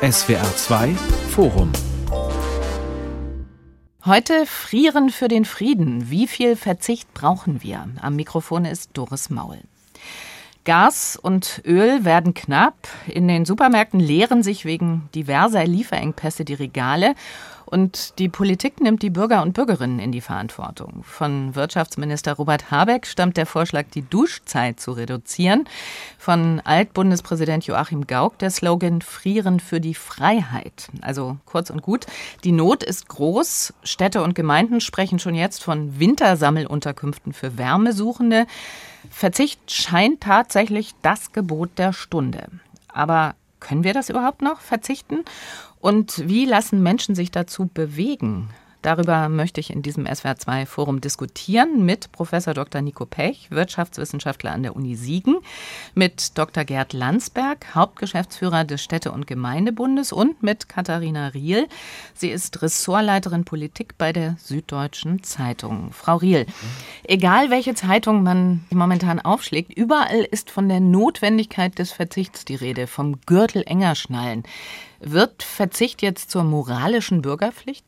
SWR 2 Forum Heute Frieren für den Frieden. Wie viel Verzicht brauchen wir? Am Mikrofon ist Doris Maul. Gas und Öl werden knapp. In den Supermärkten leeren sich wegen diverser Lieferengpässe die Regale. Und die Politik nimmt die Bürger und Bürgerinnen in die Verantwortung. Von Wirtschaftsminister Robert Habeck stammt der Vorschlag, die Duschzeit zu reduzieren. Von Altbundespräsident Joachim Gauck der Slogan Frieren für die Freiheit. Also kurz und gut, die Not ist groß. Städte und Gemeinden sprechen schon jetzt von Wintersammelunterkünften für Wärmesuchende. Verzicht scheint tatsächlich das Gebot der Stunde. Aber können wir das überhaupt noch verzichten? Und wie lassen Menschen sich dazu bewegen? Darüber möchte ich in diesem SWR2-Forum diskutieren mit Professor Dr. Nico Pech, Wirtschaftswissenschaftler an der Uni Siegen, mit Dr. Gerd Landsberg, Hauptgeschäftsführer des Städte- und Gemeindebundes und mit Katharina Riel. Sie ist Ressortleiterin Politik bei der Süddeutschen Zeitung. Frau Riel, egal welche Zeitung man momentan aufschlägt, überall ist von der Notwendigkeit des Verzichts die Rede, vom Gürtel enger schnallen. Wird Verzicht jetzt zur moralischen Bürgerpflicht?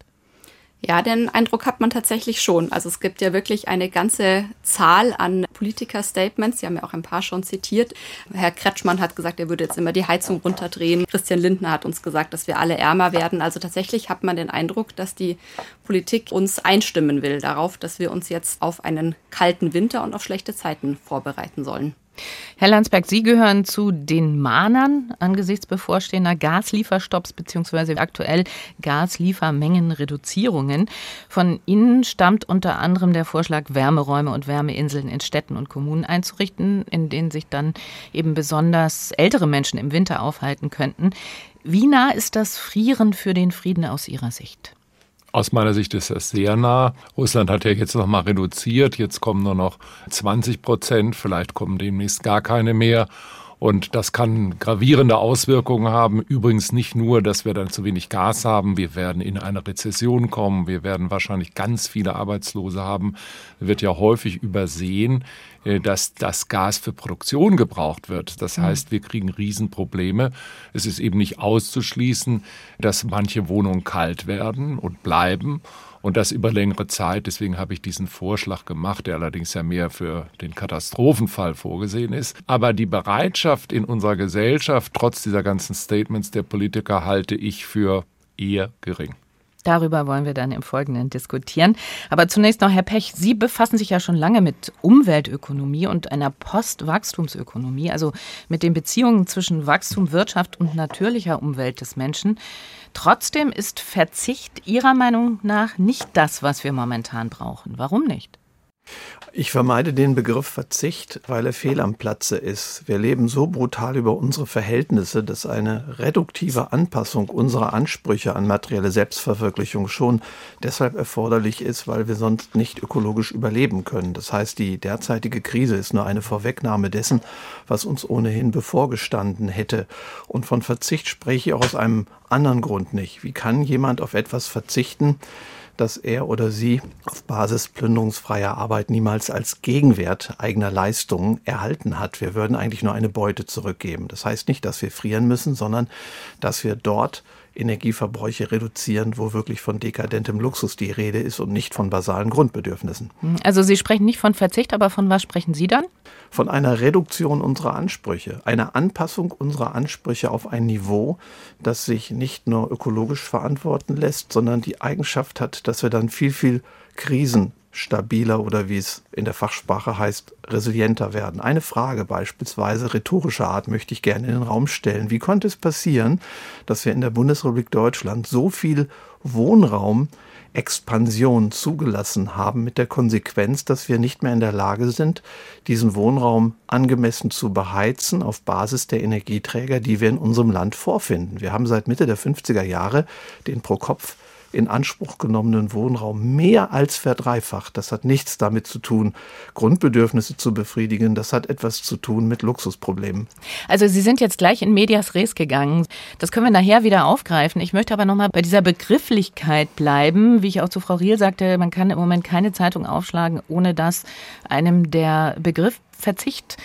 Ja, den Eindruck hat man tatsächlich schon. Also es gibt ja wirklich eine ganze Zahl an Politiker-Statements. Sie haben ja auch ein paar schon zitiert. Herr Kretschmann hat gesagt, er würde jetzt immer die Heizung runterdrehen. Christian Lindner hat uns gesagt, dass wir alle ärmer werden. Also tatsächlich hat man den Eindruck, dass die Politik uns einstimmen will darauf, dass wir uns jetzt auf einen kalten Winter und auf schlechte Zeiten vorbereiten sollen. Herr Landsberg, Sie gehören zu den Mahnern angesichts bevorstehender Gaslieferstopps bzw. aktuell Gasliefermengenreduzierungen. Von Ihnen stammt unter anderem der Vorschlag, Wärmeräume und Wärmeinseln in Städten und Kommunen einzurichten, in denen sich dann eben besonders ältere Menschen im Winter aufhalten könnten. Wie nah ist das Frieren für den Frieden aus Ihrer Sicht? Aus meiner Sicht ist das sehr nah. Russland hat ja jetzt noch mal reduziert. Jetzt kommen nur noch 20 Prozent. Vielleicht kommen demnächst gar keine mehr. Und das kann gravierende Auswirkungen haben. Übrigens nicht nur, dass wir dann zu wenig Gas haben. Wir werden in eine Rezession kommen. Wir werden wahrscheinlich ganz viele Arbeitslose haben. Wird ja häufig übersehen, äh, dass das Gas für Produktion gebraucht wird. Das mhm. heißt, wir kriegen Riesenprobleme. Es ist eben nicht auszuschließen, dass manche Wohnungen kalt werden und bleiben und das über längere Zeit. Deswegen habe ich diesen Vorschlag gemacht, der allerdings ja mehr für den Katastrophenfall vorgesehen ist. Aber die Bereitschaft in unserer Gesellschaft, trotz dieser ganzen Statements der Politiker, halte ich für eher gering. Darüber wollen wir dann im Folgenden diskutieren. Aber zunächst noch, Herr Pech, Sie befassen sich ja schon lange mit Umweltökonomie und einer Postwachstumsökonomie, also mit den Beziehungen zwischen Wachstum, Wirtschaft und natürlicher Umwelt des Menschen. Trotzdem ist Verzicht Ihrer Meinung nach nicht das, was wir momentan brauchen. Warum nicht? Ich vermeide den Begriff Verzicht, weil er fehl am Platze ist. Wir leben so brutal über unsere Verhältnisse, dass eine reduktive Anpassung unserer Ansprüche an materielle Selbstverwirklichung schon deshalb erforderlich ist, weil wir sonst nicht ökologisch überleben können. Das heißt, die derzeitige Krise ist nur eine Vorwegnahme dessen, was uns ohnehin bevorgestanden hätte. Und von Verzicht spreche ich auch aus einem anderen Grund nicht. Wie kann jemand auf etwas verzichten, dass er oder sie auf Basis plünderungsfreier Arbeit niemals als Gegenwert eigener Leistungen erhalten hat. Wir würden eigentlich nur eine Beute zurückgeben. Das heißt nicht, dass wir frieren müssen, sondern dass wir dort Energieverbräuche reduzieren, wo wirklich von dekadentem Luxus die Rede ist und nicht von basalen Grundbedürfnissen. Also Sie sprechen nicht von Verzicht, aber von was sprechen Sie dann? Von einer Reduktion unserer Ansprüche, einer Anpassung unserer Ansprüche auf ein Niveau, das sich nicht nur ökologisch verantworten lässt, sondern die Eigenschaft hat, dass wir dann viel, viel Krisen stabiler oder wie es in der Fachsprache heißt, resilienter werden. Eine Frage beispielsweise rhetorischer Art möchte ich gerne in den Raum stellen. Wie konnte es passieren, dass wir in der Bundesrepublik Deutschland so viel Wohnraum Expansion zugelassen haben, mit der Konsequenz, dass wir nicht mehr in der Lage sind, diesen Wohnraum angemessen zu beheizen auf Basis der Energieträger, die wir in unserem Land vorfinden. Wir haben seit Mitte der 50er Jahre den pro Kopf in Anspruch genommenen Wohnraum mehr als verdreifacht. Das hat nichts damit zu tun, Grundbedürfnisse zu befriedigen. Das hat etwas zu tun mit Luxusproblemen. Also Sie sind jetzt gleich in Medias Res gegangen. Das können wir nachher wieder aufgreifen. Ich möchte aber nochmal bei dieser Begrifflichkeit bleiben. Wie ich auch zu Frau Riel sagte, man kann im Moment keine Zeitung aufschlagen, ohne dass einem der Begriff Verzicht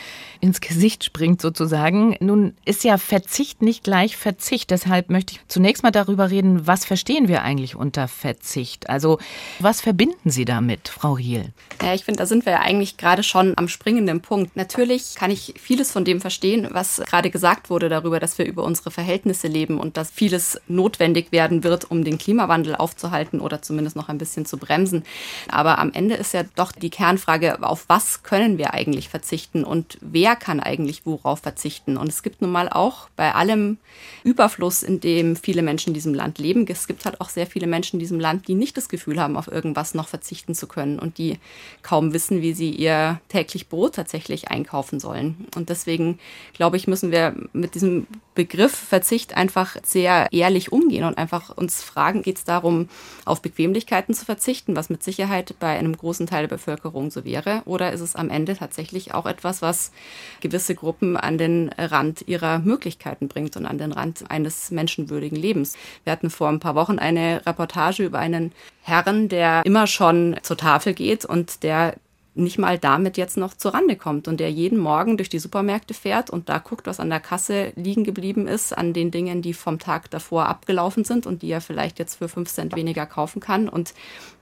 ins Gesicht springt sozusagen. Nun ist ja Verzicht nicht gleich Verzicht. Deshalb möchte ich zunächst mal darüber reden, was verstehen wir eigentlich unter Verzicht? Also was verbinden Sie damit, Frau Riel? Ja, ich finde, da sind wir ja eigentlich gerade schon am springenden Punkt. Natürlich kann ich vieles von dem verstehen, was gerade gesagt wurde darüber, dass wir über unsere Verhältnisse leben und dass vieles notwendig werden wird, um den Klimawandel aufzuhalten oder zumindest noch ein bisschen zu bremsen. Aber am Ende ist ja doch die Kernfrage, auf was können wir eigentlich verzichten und wer kann eigentlich worauf verzichten. Und es gibt nun mal auch bei allem Überfluss, in dem viele Menschen in diesem Land leben, es gibt halt auch sehr viele Menschen in diesem Land, die nicht das Gefühl haben, auf irgendwas noch verzichten zu können und die kaum wissen, wie sie ihr täglich Brot tatsächlich einkaufen sollen. Und deswegen, glaube ich, müssen wir mit diesem Begriff Verzicht einfach sehr ehrlich umgehen und einfach uns fragen, geht es darum, auf Bequemlichkeiten zu verzichten, was mit Sicherheit bei einem großen Teil der Bevölkerung so wäre, oder ist es am Ende tatsächlich auch etwas, was gewisse Gruppen an den Rand ihrer Möglichkeiten bringt und an den Rand eines menschenwürdigen Lebens. Wir hatten vor ein paar Wochen eine Reportage über einen Herrn, der immer schon zur Tafel geht und der nicht mal damit jetzt noch zurande kommt und der jeden Morgen durch die Supermärkte fährt und da guckt, was an der Kasse liegen geblieben ist, an den Dingen, die vom Tag davor abgelaufen sind und die er vielleicht jetzt für fünf Cent weniger kaufen kann. Und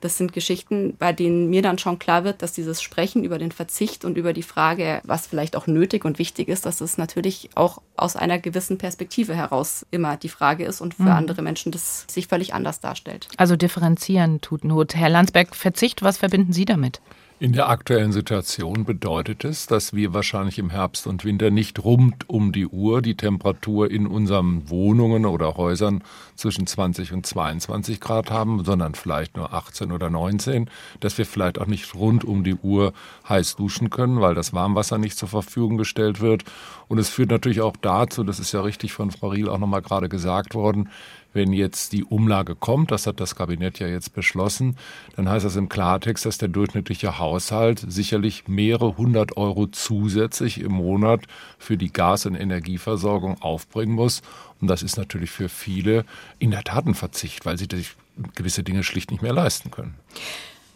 das sind Geschichten, bei denen mir dann schon klar wird, dass dieses Sprechen über den Verzicht und über die Frage, was vielleicht auch nötig und wichtig ist, dass es natürlich auch aus einer gewissen Perspektive heraus immer die Frage ist und für mhm. andere Menschen das sich völlig anders darstellt. Also differenzieren tut Not. Herr Landsberg, Verzicht, was verbinden Sie damit? In der aktuellen Situation bedeutet es, dass wir wahrscheinlich im Herbst und Winter nicht rund um die Uhr die Temperatur in unseren Wohnungen oder Häusern zwischen 20 und 22 Grad haben, sondern vielleicht nur 18 oder 19, dass wir vielleicht auch nicht rund um die Uhr heiß duschen können, weil das Warmwasser nicht zur Verfügung gestellt wird. Und es führt natürlich auch dazu, das ist ja richtig von Frau Riel auch nochmal gerade gesagt worden, wenn jetzt die Umlage kommt, das hat das Kabinett ja jetzt beschlossen, dann heißt das im Klartext, dass der durchschnittliche Haushalt sicherlich mehrere hundert Euro zusätzlich im Monat für die Gas- und Energieversorgung aufbringen muss. Und das ist natürlich für viele in der Tat ein Verzicht, weil sie sich gewisse Dinge schlicht nicht mehr leisten können.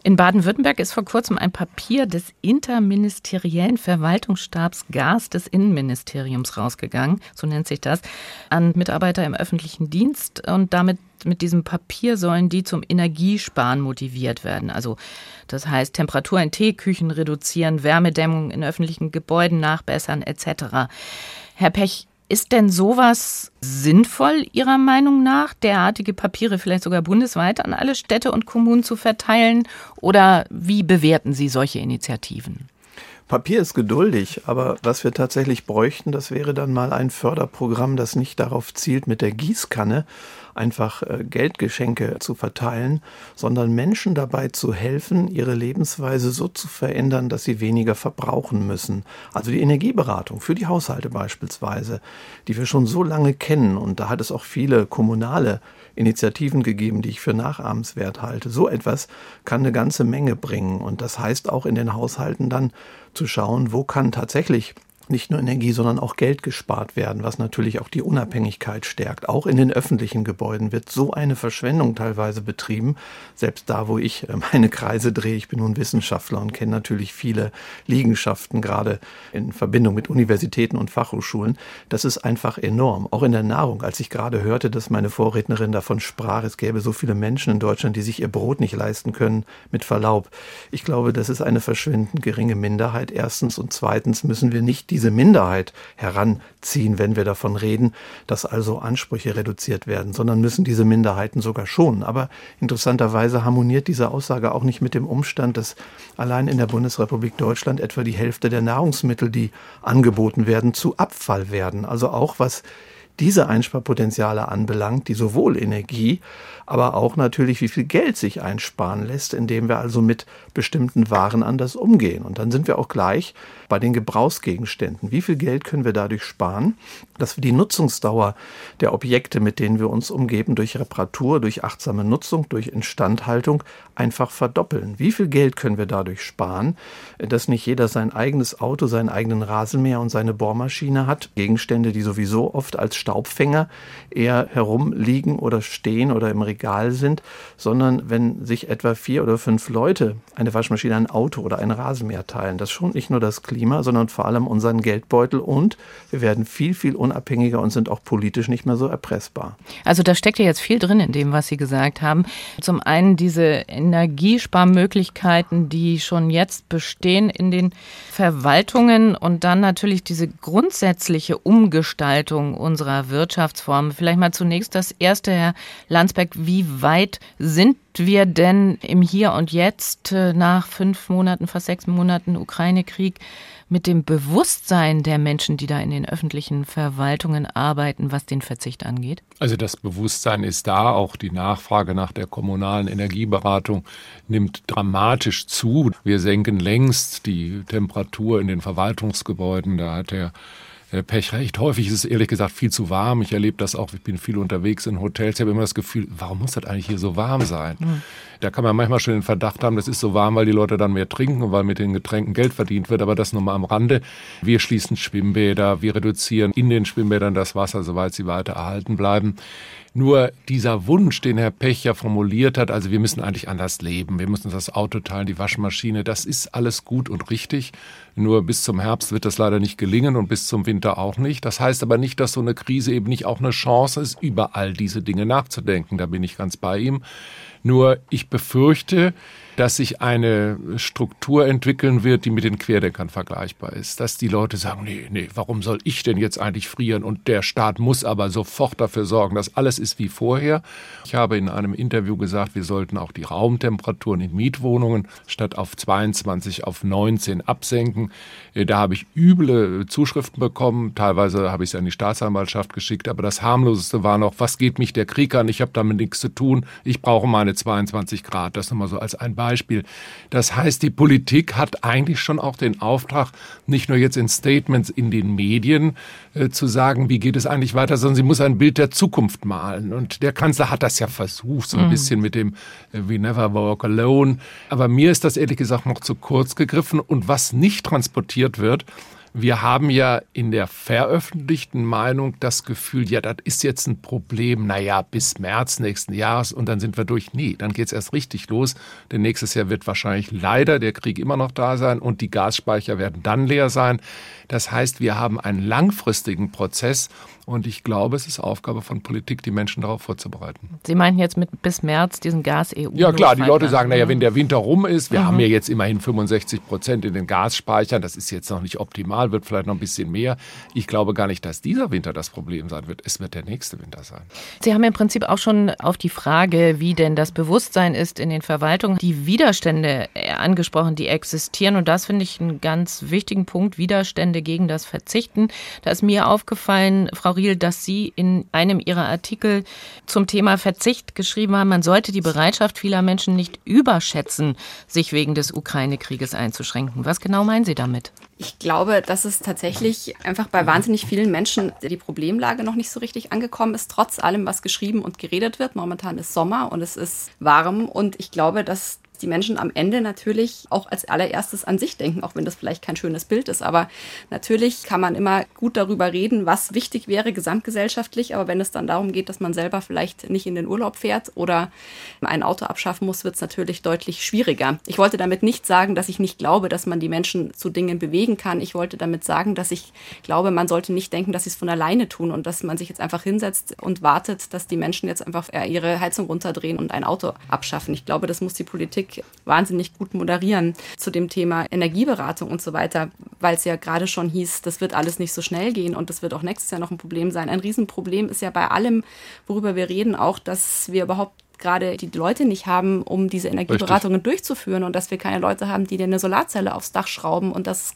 In Baden-Württemberg ist vor kurzem ein Papier des interministeriellen Verwaltungsstabs Gas des Innenministeriums rausgegangen, so nennt sich das, an Mitarbeiter im öffentlichen Dienst und damit mit diesem Papier sollen die zum Energiesparen motiviert werden. Also das heißt Temperatur in Teeküchen reduzieren, Wärmedämmung in öffentlichen Gebäuden nachbessern etc. Herr Pech, ist denn sowas sinnvoll Ihrer Meinung nach, derartige Papiere vielleicht sogar bundesweit an alle Städte und Kommunen zu verteilen? Oder wie bewerten Sie solche Initiativen? Papier ist geduldig, aber was wir tatsächlich bräuchten, das wäre dann mal ein Förderprogramm, das nicht darauf zielt, mit der Gießkanne einfach äh, Geldgeschenke zu verteilen, sondern Menschen dabei zu helfen, ihre Lebensweise so zu verändern, dass sie weniger verbrauchen müssen. Also die Energieberatung für die Haushalte beispielsweise, die wir schon so lange kennen und da hat es auch viele kommunale Initiativen gegeben, die ich für nachahmenswert halte. So etwas kann eine ganze Menge bringen und das heißt auch in den Haushalten dann zu schauen, wo kann tatsächlich nicht nur Energie, sondern auch Geld gespart werden, was natürlich auch die Unabhängigkeit stärkt. Auch in den öffentlichen Gebäuden wird so eine Verschwendung teilweise betrieben. Selbst da, wo ich äh, meine Kreise drehe, ich bin nun Wissenschaftler und kenne natürlich viele Liegenschaften, gerade in Verbindung mit Universitäten und Fachhochschulen. Das ist einfach enorm. Auch in der Nahrung. Als ich gerade hörte, dass meine Vorrednerin davon sprach, es gäbe so viele Menschen in Deutschland, die sich ihr Brot nicht leisten können, mit Verlaub. Ich glaube, das ist eine verschwindend geringe Minderheit. Erstens und zweitens müssen wir nicht die diese Minderheit heranziehen, wenn wir davon reden, dass also Ansprüche reduziert werden, sondern müssen diese Minderheiten sogar schonen. Aber interessanterweise harmoniert diese Aussage auch nicht mit dem Umstand, dass allein in der Bundesrepublik Deutschland etwa die Hälfte der Nahrungsmittel, die angeboten werden, zu Abfall werden. Also auch was diese Einsparpotenziale anbelangt, die sowohl Energie aber auch natürlich, wie viel Geld sich einsparen lässt, indem wir also mit bestimmten Waren anders umgehen. Und dann sind wir auch gleich bei den Gebrauchsgegenständen. Wie viel Geld können wir dadurch sparen, dass wir die Nutzungsdauer der Objekte, mit denen wir uns umgeben, durch Reparatur, durch achtsame Nutzung, durch Instandhaltung einfach verdoppeln? Wie viel Geld können wir dadurch sparen, dass nicht jeder sein eigenes Auto, seinen eigenen Rasenmäher und seine Bohrmaschine hat? Gegenstände, die sowieso oft als Staubfänger eher herumliegen oder stehen oder im Regal sind, sondern wenn sich etwa vier oder fünf Leute eine Waschmaschine, ein Auto oder ein Rasenmäher teilen, das schont nicht nur das Klima, sondern vor allem unseren Geldbeutel und wir werden viel, viel unabhängiger und sind auch politisch nicht mehr so erpressbar. Also da steckt ja jetzt viel drin in dem, was Sie gesagt haben. Zum einen diese Energiesparmöglichkeiten, die schon jetzt bestehen in den Verwaltungen und dann natürlich diese grundsätzliche Umgestaltung unserer Wirtschaftsform. Vielleicht mal zunächst das erste, Herr Landsberg, wie weit sind wir denn im Hier und Jetzt äh, nach fünf Monaten, fast sechs Monaten Ukraine-Krieg mit dem Bewusstsein der Menschen, die da in den öffentlichen Verwaltungen arbeiten, was den Verzicht angeht? Also das Bewusstsein ist da, auch die Nachfrage nach der kommunalen Energieberatung nimmt dramatisch zu. Wir senken längst die Temperatur in den Verwaltungsgebäuden. Da hat der Pech recht. Häufig ist es ehrlich gesagt viel zu warm. Ich erlebe das auch, ich bin viel unterwegs in Hotels. Ich habe immer das Gefühl, warum muss das eigentlich hier so warm sein? Mhm. Da kann man manchmal schon den Verdacht haben, das ist so warm, weil die Leute dann mehr trinken und weil mit den Getränken Geld verdient wird. Aber das nur mal am Rande. Wir schließen Schwimmbäder, wir reduzieren in den Schwimmbädern das Wasser, soweit sie weiter erhalten bleiben. Nur dieser Wunsch, den Herr Pech ja formuliert hat, also wir müssen eigentlich anders leben, wir müssen das Auto teilen, die Waschmaschine, das ist alles gut und richtig. Nur bis zum Herbst wird das leider nicht gelingen und bis zum Winter auch nicht. Das heißt aber nicht, dass so eine Krise eben nicht auch eine Chance ist, über all diese Dinge nachzudenken. Da bin ich ganz bei ihm. Nur ich befürchte, dass sich eine Struktur entwickeln wird, die mit den Querdenkern vergleichbar ist. Dass die Leute sagen, nee, nee, warum soll ich denn jetzt eigentlich frieren? Und der Staat muss aber sofort dafür sorgen, dass alles ist wie vorher. Ich habe in einem Interview gesagt, wir sollten auch die Raumtemperaturen in Mietwohnungen statt auf 22 auf 19 absenken. Äh, da habe ich üble Zuschriften bekommen. Teilweise habe ich es an die Staatsanwaltschaft geschickt. Aber das harmloseste war noch, was geht mich der Krieg an? Ich habe damit nichts zu tun. Ich brauche meine 22 Grad. Das nochmal so als ein Beispiel. Beispiel. Das heißt, die Politik hat eigentlich schon auch den Auftrag, nicht nur jetzt in Statements in den Medien äh, zu sagen, wie geht es eigentlich weiter, sondern sie muss ein Bild der Zukunft malen. Und der Kanzler hat das ja versucht, so ein mhm. bisschen mit dem äh, We Never Walk Alone. Aber mir ist das ehrlich gesagt noch zu kurz gegriffen. Und was nicht transportiert wird, wir haben ja in der veröffentlichten Meinung das Gefühl, ja, das ist jetzt ein Problem, naja, bis März nächsten Jahres und dann sind wir durch. Nee, dann geht's erst richtig los. Denn nächstes Jahr wird wahrscheinlich leider der Krieg immer noch da sein und die Gasspeicher werden dann leer sein. Das heißt, wir haben einen langfristigen Prozess und ich glaube, es ist Aufgabe von Politik, die Menschen darauf vorzubereiten. Sie meinten jetzt mit bis März diesen Gas-EU? Ja klar, die Leute sagen, naja, wenn der Winter rum ist, wir mhm. haben ja jetzt immerhin 65 Prozent in den Gasspeichern, das ist jetzt noch nicht optimal, wird vielleicht noch ein bisschen mehr. Ich glaube gar nicht, dass dieser Winter das Problem sein wird. Es wird der nächste Winter sein. Sie haben im Prinzip auch schon auf die Frage, wie denn das Bewusstsein ist in den Verwaltungen, die Widerstände angesprochen, die existieren. Und das finde ich einen ganz wichtigen Punkt, Widerstände gegen das Verzichten. Da ist mir aufgefallen, Frau Riel, dass Sie in einem Ihrer Artikel zum Thema Verzicht geschrieben haben, man sollte die Bereitschaft vieler Menschen nicht überschätzen, sich wegen des Ukraine-Krieges einzuschränken. Was genau meinen Sie damit? Ich glaube, dass es tatsächlich einfach bei wahnsinnig vielen Menschen die Problemlage noch nicht so richtig angekommen ist, trotz allem, was geschrieben und geredet wird. Momentan ist Sommer und es ist warm und ich glaube, dass die Menschen am Ende natürlich auch als allererstes an sich denken, auch wenn das vielleicht kein schönes Bild ist. Aber natürlich kann man immer gut darüber reden, was wichtig wäre gesamtgesellschaftlich. Aber wenn es dann darum geht, dass man selber vielleicht nicht in den Urlaub fährt oder ein Auto abschaffen muss, wird es natürlich deutlich schwieriger. Ich wollte damit nicht sagen, dass ich nicht glaube, dass man die Menschen zu Dingen bewegen kann. Ich wollte damit sagen, dass ich glaube, man sollte nicht denken, dass sie es von alleine tun und dass man sich jetzt einfach hinsetzt und wartet, dass die Menschen jetzt einfach ihre Heizung runterdrehen und ein Auto abschaffen. Ich glaube, das muss die Politik Politik wahnsinnig gut moderieren zu dem Thema Energieberatung und so weiter, weil es ja gerade schon hieß, das wird alles nicht so schnell gehen und das wird auch nächstes Jahr noch ein Problem sein. Ein Riesenproblem ist ja bei allem, worüber wir reden, auch, dass wir überhaupt gerade die Leute nicht haben, um diese Energieberatungen Richtig. durchzuführen und dass wir keine Leute haben, die dir eine Solarzelle aufs Dach schrauben und das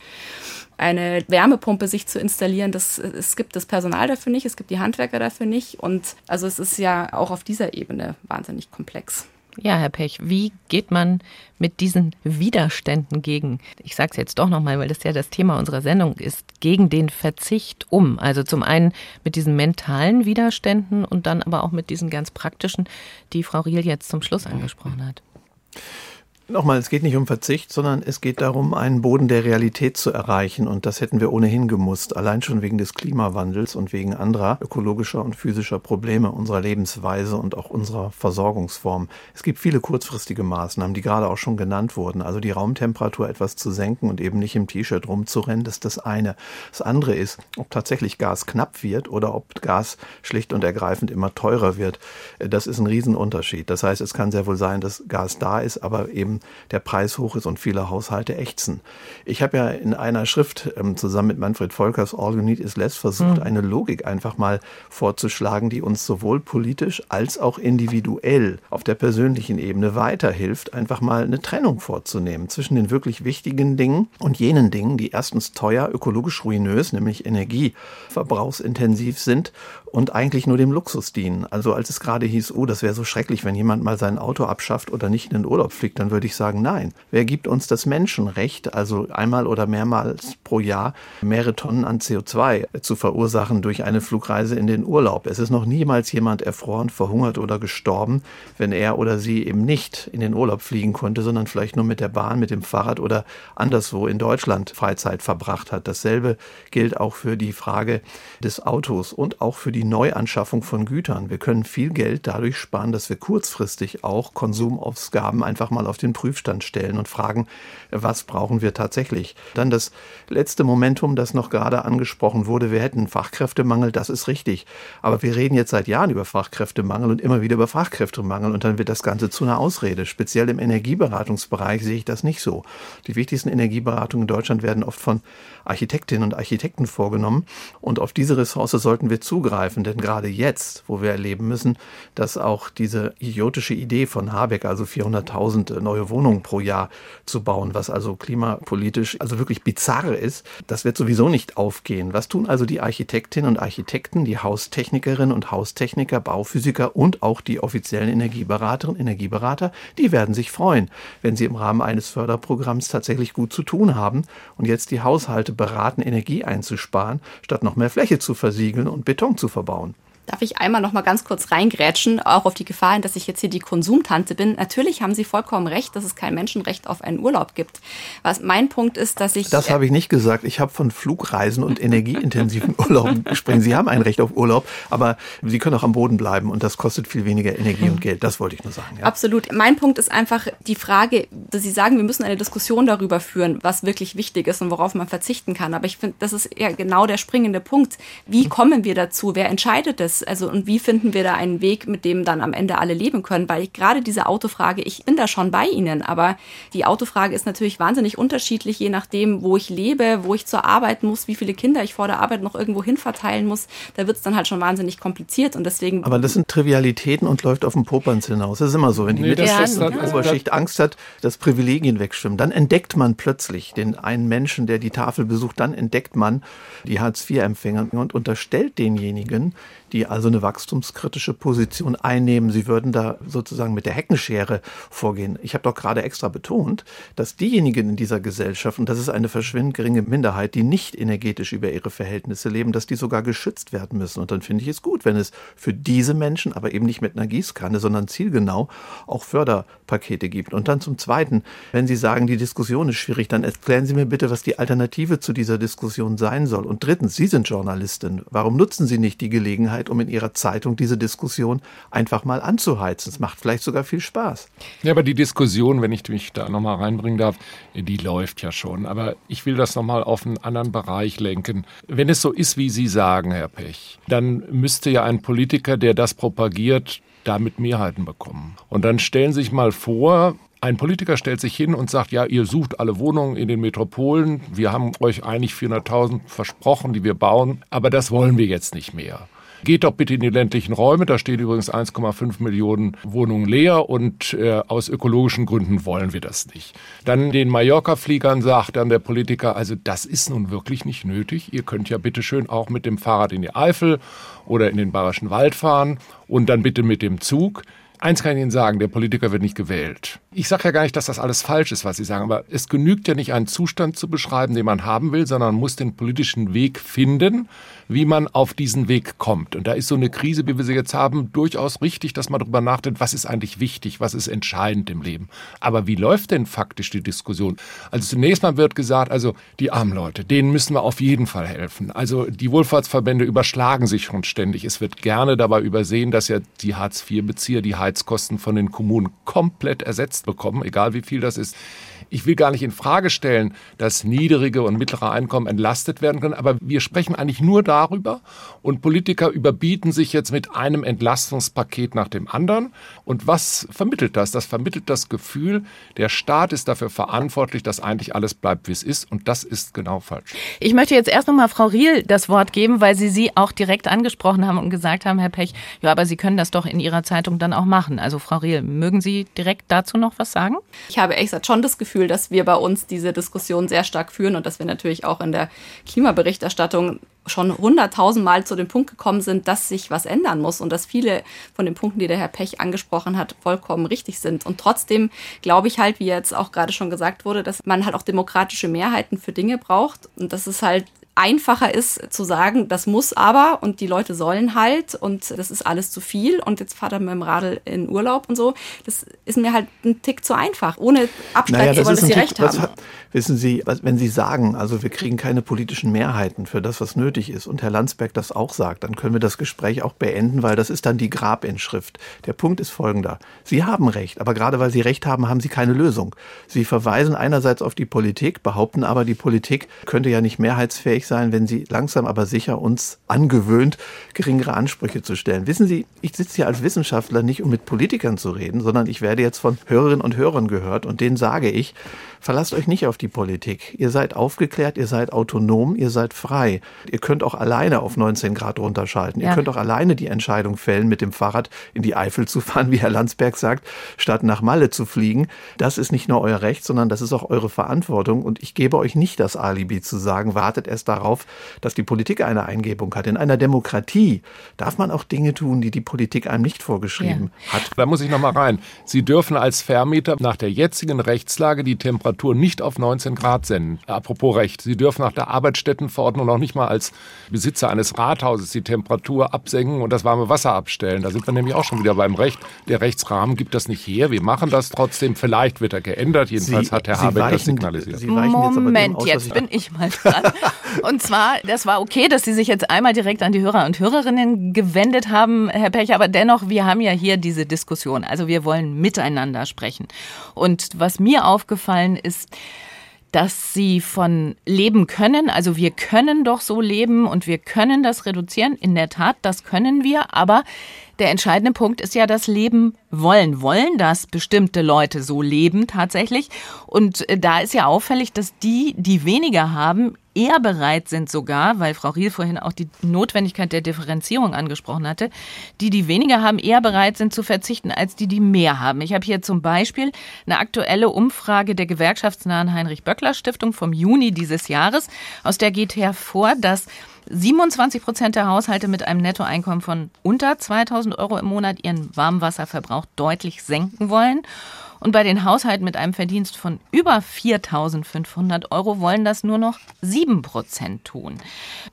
eine Wärmepumpe sich zu installieren, das, es gibt das Personal dafür nicht, es gibt die Handwerker dafür nicht und also es ist ja auch auf dieser Ebene wahnsinnig komplex. Ja, Herr Pech, wie geht man mit diesen Widerständen gegen, ich sage es jetzt doch nochmal, weil das ja das Thema unserer Sendung ist, gegen den Verzicht um? Also zum einen mit diesen mentalen Widerständen und dann aber auch mit diesen ganz praktischen, die Frau Riel jetzt zum Schluss angesprochen hat. Nochmal, es geht nicht um Verzicht, sondern es geht darum, einen Boden der Realität zu erreichen. Und das hätten wir ohnehin gemusst, allein schon wegen des Klimawandels und wegen anderer ökologischer und physischer Probleme unserer Lebensweise und auch unserer Versorgungsform. Es gibt viele kurzfristige Maßnahmen, die gerade auch schon genannt wurden. Also die Raumtemperatur etwas zu senken und eben nicht im T-Shirt rumzurennen, das ist das eine. Das andere ist, ob tatsächlich Gas knapp wird oder ob Gas schlicht und ergreifend immer teurer wird. Das ist ein Riesenunterschied. Das heißt, es kann sehr wohl sein, dass Gas da ist, aber eben der Preis hoch ist und viele Haushalte ächzen. Ich habe ja in einer Schrift ähm, zusammen mit Manfred Volkers All You Need Is Less versucht, mhm. eine Logik einfach mal vorzuschlagen, die uns sowohl politisch als auch individuell auf der persönlichen Ebene weiterhilft, einfach mal eine Trennung vorzunehmen zwischen den wirklich wichtigen Dingen und jenen Dingen, die erstens teuer, ökologisch ruinös, nämlich energieverbrauchsintensiv sind und eigentlich nur dem Luxus dienen. Also als es gerade hieß, oh, das wäre so schrecklich, wenn jemand mal sein Auto abschafft oder nicht in den Urlaub fliegt, dann würde ich sagen, nein. Wer gibt uns das Menschenrecht, also einmal oder mehrmals pro Jahr mehrere Tonnen an CO2 zu verursachen durch eine Flugreise in den Urlaub? Es ist noch niemals jemand erfroren, verhungert oder gestorben, wenn er oder sie eben nicht in den Urlaub fliegen konnte, sondern vielleicht nur mit der Bahn, mit dem Fahrrad oder anderswo in Deutschland Freizeit verbracht hat. Dasselbe gilt auch für die Frage des Autos und auch für die die Neuanschaffung von Gütern. Wir können viel Geld dadurch sparen, dass wir kurzfristig auch Konsumausgaben einfach mal auf den Prüfstand stellen und fragen, was brauchen wir tatsächlich. Dann das letzte Momentum, das noch gerade angesprochen wurde, wir hätten Fachkräftemangel, das ist richtig. Aber wir reden jetzt seit Jahren über Fachkräftemangel und immer wieder über Fachkräftemangel und dann wird das Ganze zu einer Ausrede. Speziell im Energieberatungsbereich sehe ich das nicht so. Die wichtigsten Energieberatungen in Deutschland werden oft von Architektinnen und Architekten vorgenommen und auf diese Ressource sollten wir zugreifen greifen. Denn gerade jetzt, wo wir erleben müssen, dass auch diese idiotische Idee von Habeck, also 400.000 neue Wohnungen pro Jahr zu bauen, was also klimapolitisch also wirklich bizarr ist, das wird sowieso nicht aufgehen. Was tun also die Architektinnen und Architekten, die Haustechnikerinnen und Haustechniker, Bauphysiker und auch die offiziellen Energieberaterinnen, Energieberater? Die werden sich freuen, wenn sie im Rahmen eines Förderprogramms tatsächlich gut zu tun haben und jetzt die Haushalte beraten, Energie einzusparen, statt noch mehr Fläche zu versiegeln und Beton zu verbauen. Darf ich einmal noch mal ganz kurz reingrätschen, auch auf die Gefahr hin, dass ich jetzt hier die Konsumtante bin. Natürlich haben Sie vollkommen recht, dass es kein Menschenrecht auf einen Urlaub gibt. Was mein Punkt ist, dass ich Das habe ich nicht gesagt. Ich habe von Flugreisen und energieintensiven Urlauben gesprochen. Sie haben ein Recht auf Urlaub, aber Sie können auch am Boden bleiben und das kostet viel weniger Energie und Geld. Das wollte ich nur sagen. Ja. Absolut. Mein Punkt ist einfach die Frage, dass Sie sagen, wir müssen eine Diskussion darüber führen, was wirklich wichtig ist und worauf man verzichten kann. Aber ich finde, das ist ja genau der springende Punkt. Wie kommen wir dazu? Wer entscheidet das? Also und wie finden wir da einen Weg, mit dem dann am Ende alle leben können? Weil ich gerade diese Autofrage, ich bin da schon bei Ihnen, aber die Autofrage ist natürlich wahnsinnig unterschiedlich, je nachdem, wo ich lebe, wo ich zur Arbeit muss, wie viele Kinder ich vor der Arbeit noch irgendwo hin verteilen muss. Da wird es dann halt schon wahnsinnig kompliziert und deswegen. Aber das sind Trivialitäten und läuft auf den Popanz hinaus. Das ist immer so, wenn die nee, Mittelschicht und die Oberschicht Angst hat, dass Privilegien wegschwimmen, dann entdeckt man plötzlich den einen Menschen, der die Tafel besucht, dann entdeckt man die Hartz-IV-Empfänger und unterstellt denjenigen, die also eine wachstumskritische Position einnehmen. Sie würden da sozusagen mit der Heckenschere vorgehen. Ich habe doch gerade extra betont, dass diejenigen in dieser Gesellschaft, und das ist eine verschwindend geringe Minderheit, die nicht energetisch über ihre Verhältnisse leben, dass die sogar geschützt werden müssen. Und dann finde ich es gut, wenn es für diese Menschen, aber eben nicht mit einer Gießkanne, sondern zielgenau auch Förderpakete gibt. Und dann zum Zweiten, wenn Sie sagen, die Diskussion ist schwierig, dann erklären Sie mir bitte, was die Alternative zu dieser Diskussion sein soll. Und drittens, Sie sind Journalistin. Warum nutzen Sie nicht die Gelegenheit, Gelegenheit, um in Ihrer Zeitung diese Diskussion einfach mal anzuheizen. Es macht vielleicht sogar viel Spaß. Ja, aber die Diskussion, wenn ich mich da nochmal reinbringen darf, die läuft ja schon. Aber ich will das nochmal auf einen anderen Bereich lenken. Wenn es so ist, wie Sie sagen, Herr Pech, dann müsste ja ein Politiker, der das propagiert, damit Mehrheiten bekommen. Und dann stellen Sie sich mal vor, ein Politiker stellt sich hin und sagt, ja, ihr sucht alle Wohnungen in den Metropolen. Wir haben euch eigentlich 400.000 versprochen, die wir bauen, aber das wollen wir jetzt nicht mehr. Geht doch bitte in die ländlichen Räume. Da stehen übrigens 1,5 Millionen Wohnungen leer und äh, aus ökologischen Gründen wollen wir das nicht. Dann den Mallorca-Fliegern sagt dann der Politiker, also das ist nun wirklich nicht nötig. Ihr könnt ja bitte schön auch mit dem Fahrrad in die Eifel oder in den Bayerischen Wald fahren und dann bitte mit dem Zug. Eins kann ich Ihnen sagen, der Politiker wird nicht gewählt. Ich sage ja gar nicht, dass das alles falsch ist, was Sie sagen, aber es genügt ja nicht, einen Zustand zu beschreiben, den man haben will, sondern man muss den politischen Weg finden, wie man auf diesen Weg kommt. Und da ist so eine Krise, wie wir sie jetzt haben, durchaus richtig, dass man darüber nachdenkt, was ist eigentlich wichtig, was ist entscheidend im Leben. Aber wie läuft denn faktisch die Diskussion? Also zunächst mal wird gesagt, also die armen Leute, denen müssen wir auf jeden Fall helfen. Also die Wohlfahrtsverbände überschlagen sich schon ständig. Es wird gerne dabei übersehen, dass ja die Hartz-IV-Bezieher die Heizkosten von den Kommunen komplett ersetzt bekommen, egal wie viel das ist. Ich will gar nicht in Frage stellen, dass niedrige und mittlere Einkommen entlastet werden können, aber wir sprechen eigentlich nur darüber und Politiker überbieten sich jetzt mit einem Entlastungspaket nach dem anderen. Und was vermittelt das? Das vermittelt das Gefühl, der Staat ist dafür verantwortlich, dass eigentlich alles bleibt, wie es ist und das ist genau falsch. Ich möchte jetzt erst nochmal Frau Riel das Wort geben, weil Sie sie auch direkt angesprochen haben und gesagt haben, Herr Pech, ja, aber Sie können das doch in Ihrer Zeitung dann auch machen. Also Frau Riel, mögen Sie direkt dazu noch was sagen? Ich habe ehrlich gesagt schon das Gefühl, dass wir bei uns diese Diskussion sehr stark führen und dass wir natürlich auch in der Klimaberichterstattung schon hunderttausendmal zu dem Punkt gekommen sind, dass sich was ändern muss und dass viele von den Punkten, die der Herr Pech angesprochen hat, vollkommen richtig sind. Und trotzdem glaube ich halt, wie jetzt auch gerade schon gesagt wurde, dass man halt auch demokratische Mehrheiten für Dinge braucht und dass es halt einfacher ist zu sagen, das muss aber und die Leute sollen halt und das ist alles zu viel und jetzt fahrt er mit dem Radl in Urlaub und so. Das ist mir halt ein Tick zu einfach, ohne abstreiten naja, zu wollen, dass sie Tick, recht haben. Wissen Sie, wenn Sie sagen, also wir kriegen keine politischen Mehrheiten für das, was nötig ist, und Herr Landsberg das auch sagt, dann können wir das Gespräch auch beenden, weil das ist dann die Grabinschrift. Der Punkt ist folgender. Sie haben Recht, aber gerade weil Sie Recht haben, haben Sie keine Lösung. Sie verweisen einerseits auf die Politik, behaupten aber, die Politik könnte ja nicht mehrheitsfähig sein, wenn sie langsam aber sicher uns angewöhnt, geringere Ansprüche zu stellen. Wissen Sie, ich sitze hier als Wissenschaftler nicht, um mit Politikern zu reden, sondern ich werde jetzt von Hörerinnen und Hörern gehört und denen sage ich, verlasst euch nicht auf die Politik. Ihr seid aufgeklärt, ihr seid autonom, ihr seid frei. Ihr könnt auch alleine auf 19 Grad runterschalten. Ja. Ihr könnt auch alleine die Entscheidung fällen, mit dem Fahrrad in die Eifel zu fahren, wie Herr Landsberg sagt, statt nach Malle zu fliegen. Das ist nicht nur euer Recht, sondern das ist auch eure Verantwortung. Und ich gebe euch nicht das Alibi zu sagen, wartet erst darauf, dass die Politik eine Eingebung hat. In einer Demokratie darf man auch Dinge tun, die die Politik einem nicht vorgeschrieben ja. hat. Da muss ich noch mal rein. Sie dürfen als Vermieter nach der jetzigen Rechtslage die Temperatur Temperatur nicht auf 19 Grad senden. Apropos Recht, Sie dürfen nach der Arbeitsstättenverordnung noch nicht mal als Besitzer eines Rathauses die Temperatur absenken und das warme Wasser abstellen. Da sind wir nämlich auch schon wieder beim Recht. Der Rechtsrahmen gibt das nicht her. Wir machen das trotzdem. Vielleicht wird er geändert. Jedenfalls Sie, hat Herr Habeck weichen, das signalisiert. Moment, aus, jetzt bin ich mal dran. und zwar, das war okay, dass Sie sich jetzt einmal direkt an die Hörer und Hörerinnen gewendet haben, Herr Pech, aber dennoch, wir haben ja hier diese Diskussion. Also wir wollen miteinander sprechen. Und was mir aufgefallen ist, dass sie von leben können. Also wir können doch so leben und wir können das reduzieren. In der Tat, das können wir. Aber der entscheidende Punkt ist ja das Leben wollen. Wollen das bestimmte Leute so leben tatsächlich? Und äh, da ist ja auffällig, dass die, die weniger haben, eher bereit sind sogar, weil Frau Riel vorhin auch die Notwendigkeit der Differenzierung angesprochen hatte, die, die weniger haben, eher bereit sind zu verzichten als die, die mehr haben. Ich habe hier zum Beispiel eine aktuelle Umfrage der gewerkschaftsnahen Heinrich-Böckler-Stiftung vom Juni dieses Jahres, aus der geht hervor, dass 27 Prozent der Haushalte mit einem Nettoeinkommen von unter 2000 Euro im Monat ihren Warmwasserverbrauch deutlich senken wollen. Und bei den Haushalten mit einem Verdienst von über 4.500 Euro wollen das nur noch 7 Prozent tun.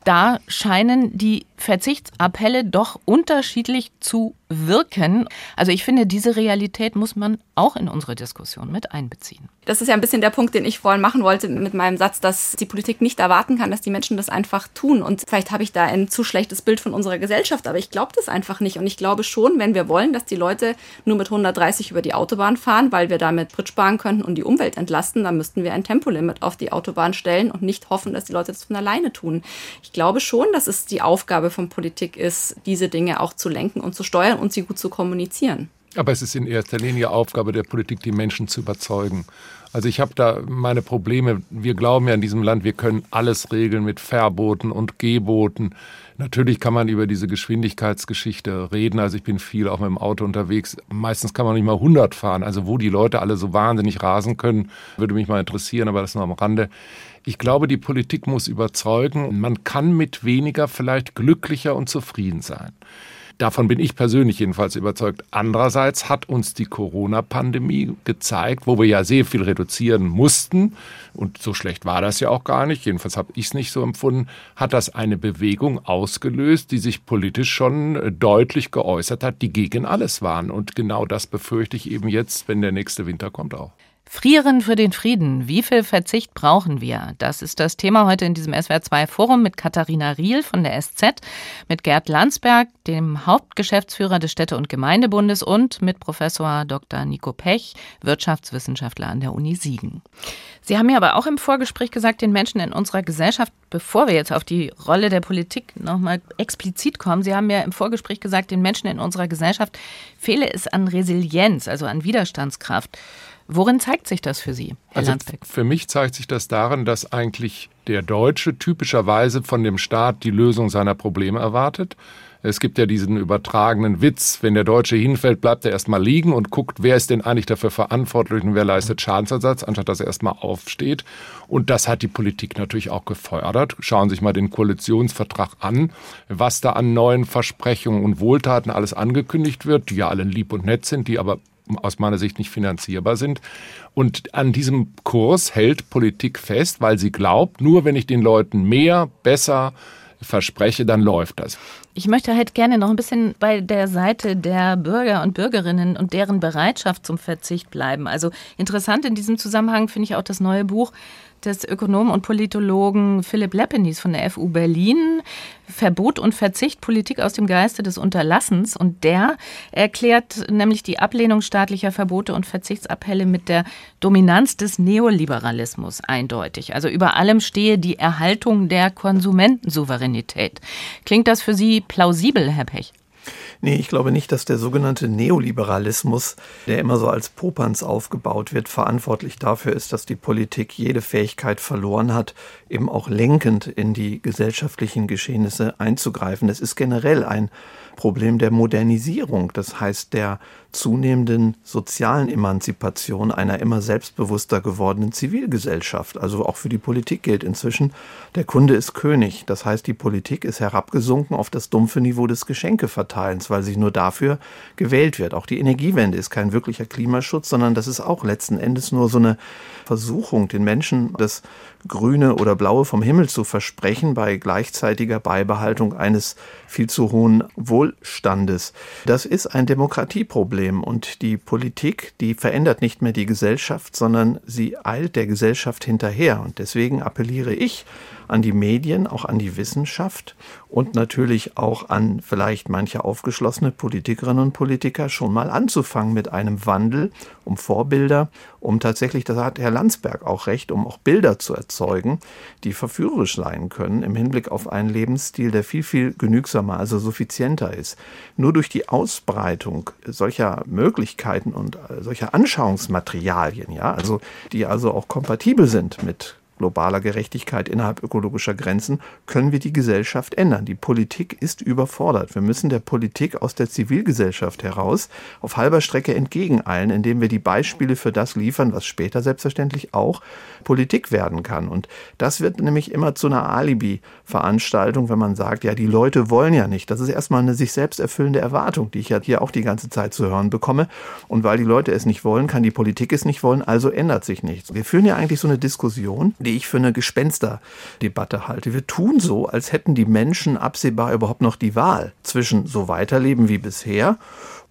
Da scheinen die Verzichtsappelle doch unterschiedlich zu wirken. Also ich finde, diese Realität muss man auch in unsere Diskussion mit einbeziehen. Das ist ja ein bisschen der Punkt, den ich vorhin machen wollte mit meinem Satz, dass die Politik nicht erwarten kann, dass die Menschen das einfach tun. Und vielleicht habe ich da ein zu schlechtes Bild von unserer Gesellschaft, aber ich glaube das einfach nicht. Und ich glaube schon, wenn wir wollen, dass die Leute nur mit 130 über die Autobahn fahren, weil wir damit Sprit sparen könnten und die Umwelt entlasten, dann müssten wir ein Tempolimit auf die Autobahn stellen und nicht hoffen, dass die Leute das von alleine tun. Ich glaube schon, dass es die Aufgabe von Politik ist, diese Dinge auch zu lenken und zu steuern und sie gut zu kommunizieren. Aber es ist in erster Linie Aufgabe der Politik, die Menschen zu überzeugen. Also ich habe da meine Probleme. Wir glauben ja in diesem Land, wir können alles regeln mit Verboten und Geboten. Natürlich kann man über diese Geschwindigkeitsgeschichte reden. Also ich bin viel auch mit dem Auto unterwegs. Meistens kann man nicht mal 100 fahren. Also wo die Leute alle so wahnsinnig rasen können, würde mich mal interessieren, aber das nur am Rande. Ich glaube, die Politik muss überzeugen, man kann mit weniger vielleicht glücklicher und zufrieden sein. Davon bin ich persönlich jedenfalls überzeugt. Andererseits hat uns die Corona-Pandemie gezeigt, wo wir ja sehr viel reduzieren mussten, und so schlecht war das ja auch gar nicht, jedenfalls habe ich es nicht so empfunden, hat das eine Bewegung ausgelöst, die sich politisch schon äh, deutlich geäußert hat, die gegen alles waren. Und genau das befürchte ich eben jetzt, wenn der nächste Winter kommt auch. Frieren für den Frieden. Wie viel Verzicht brauchen wir? Das ist das Thema heute in diesem SWR2 Forum mit Katharina Riel von der SZ, mit Gerd Landsberg, dem Hauptgeschäftsführer des Städte- und Gemeindebundes und mit Professor Dr. Nico Pech, Wirtschaftswissenschaftler an der Uni Siegen. Sie haben mir aber auch im Vorgespräch gesagt, den Menschen in unserer Gesellschaft, bevor wir jetzt auf die Rolle der Politik nochmal explizit kommen, Sie haben mir im Vorgespräch gesagt, den Menschen in unserer Gesellschaft fehle es an Resilienz, also an Widerstandskraft. Worin zeigt sich das für Sie, Herr also Landsbeck? Für mich zeigt sich das darin, dass eigentlich der Deutsche typischerweise von dem Staat die Lösung seiner Probleme erwartet. Es gibt ja diesen übertragenen Witz, wenn der Deutsche hinfällt, bleibt er erstmal liegen und guckt, wer ist denn eigentlich dafür verantwortlich und wer leistet Schadensersatz, anstatt dass er erstmal aufsteht. Und das hat die Politik natürlich auch gefördert. Schauen Sie sich mal den Koalitionsvertrag an, was da an neuen Versprechungen und Wohltaten alles angekündigt wird, die ja alle lieb und nett sind, die aber aus meiner Sicht nicht finanzierbar sind. Und an diesem Kurs hält Politik fest, weil sie glaubt, nur wenn ich den Leuten mehr, besser verspreche, dann läuft das. Ich möchte halt gerne noch ein bisschen bei der Seite der Bürger und Bürgerinnen und deren Bereitschaft zum Verzicht bleiben. Also interessant in diesem Zusammenhang finde ich auch das neue Buch des Ökonomen und Politologen Philipp Leppenis von der FU Berlin. Verbot und Verzicht, Politik aus dem Geiste des Unterlassens. Und der erklärt nämlich die Ablehnung staatlicher Verbote und Verzichtsappelle mit der Dominanz des Neoliberalismus eindeutig. Also über allem stehe die Erhaltung der Konsumentensouveränität. Klingt das für Sie plausibel, Herr Pech? Nee, ich glaube nicht, dass der sogenannte Neoliberalismus, der immer so als Popanz aufgebaut wird, verantwortlich dafür ist, dass die Politik jede Fähigkeit verloren hat, eben auch lenkend in die gesellschaftlichen Geschehnisse einzugreifen. Es ist generell ein Problem der Modernisierung, das heißt der zunehmenden sozialen Emanzipation einer immer selbstbewusster gewordenen Zivilgesellschaft. Also auch für die Politik gilt inzwischen, der Kunde ist König. Das heißt, die Politik ist herabgesunken auf das dumpfe Niveau des Geschenkeverteilens, weil sie nur dafür gewählt wird. Auch die Energiewende ist kein wirklicher Klimaschutz, sondern das ist auch letzten Endes nur so eine Versuchung, den Menschen das Grüne oder Blaue vom Himmel zu versprechen bei gleichzeitiger Beibehaltung eines viel zu hohen Wohlstandes. Das ist ein Demokratieproblem und die Politik, die verändert nicht mehr die Gesellschaft, sondern sie eilt der Gesellschaft hinterher. Und deswegen appelliere ich an die Medien, auch an die Wissenschaft und natürlich auch an vielleicht manche aufgeschlossene Politikerinnen und Politiker schon mal anzufangen mit einem Wandel, um Vorbilder, um tatsächlich, das hat Herr Landsberg auch recht, um auch Bilder zu erzeugen, die verführerisch sein können im Hinblick auf einen Lebensstil, der viel, viel genügsamer, also suffizienter ist. Nur durch die Ausbreitung solcher Möglichkeiten und äh, solcher Anschauungsmaterialien, ja, also die also auch kompatibel sind mit globaler Gerechtigkeit innerhalb ökologischer Grenzen, können wir die Gesellschaft ändern. Die Politik ist überfordert. Wir müssen der Politik aus der Zivilgesellschaft heraus auf halber Strecke entgegeneilen, indem wir die Beispiele für das liefern, was später selbstverständlich auch Politik werden kann. Und das wird nämlich immer zu einer Alibi-Veranstaltung, wenn man sagt, ja, die Leute wollen ja nicht. Das ist erstmal eine sich selbst erfüllende Erwartung, die ich ja hier auch die ganze Zeit zu hören bekomme. Und weil die Leute es nicht wollen, kann die Politik es nicht wollen, also ändert sich nichts. Wir führen ja eigentlich so eine Diskussion, die ich für eine Gespensterdebatte halte. Wir tun so, als hätten die Menschen absehbar überhaupt noch die Wahl zwischen so weiterleben wie bisher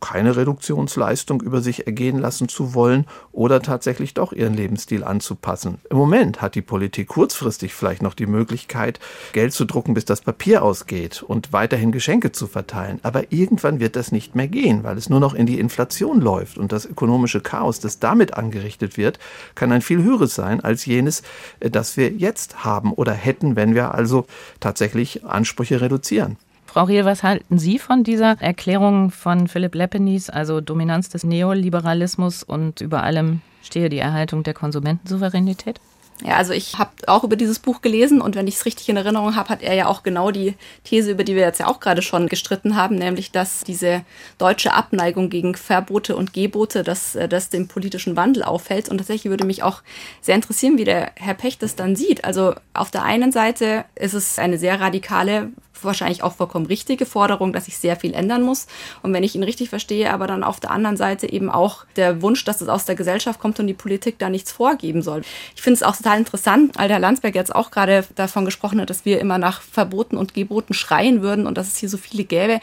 keine Reduktionsleistung über sich ergehen lassen zu wollen oder tatsächlich doch ihren Lebensstil anzupassen. Im Moment hat die Politik kurzfristig vielleicht noch die Möglichkeit, Geld zu drucken, bis das Papier ausgeht und weiterhin Geschenke zu verteilen. Aber irgendwann wird das nicht mehr gehen, weil es nur noch in die Inflation läuft und das ökonomische Chaos, das damit angerichtet wird, kann ein viel höheres sein als jenes, äh, das wir jetzt haben oder hätten, wenn wir also tatsächlich Ansprüche reduzieren. Frau Riel, was halten Sie von dieser Erklärung von Philipp Leppenis, also Dominanz des Neoliberalismus und über allem stehe die Erhaltung der Konsumentensouveränität? Ja, also ich habe auch über dieses Buch gelesen und wenn ich es richtig in Erinnerung habe, hat er ja auch genau die These, über die wir jetzt ja auch gerade schon gestritten haben, nämlich dass diese deutsche Abneigung gegen Verbote und Gebote, dass äh, das dem politischen Wandel auffällt. Und tatsächlich würde mich auch sehr interessieren, wie der Herr Pech das dann sieht. Also auf der einen Seite ist es eine sehr radikale wahrscheinlich auch vollkommen richtige Forderung, dass sich sehr viel ändern muss. Und wenn ich ihn richtig verstehe, aber dann auf der anderen Seite eben auch der Wunsch, dass es aus der Gesellschaft kommt und die Politik da nichts vorgeben soll. Ich finde es auch total interessant, weil der Landsberg jetzt auch gerade davon gesprochen hat, dass wir immer nach Verboten und Geboten schreien würden und dass es hier so viele gäbe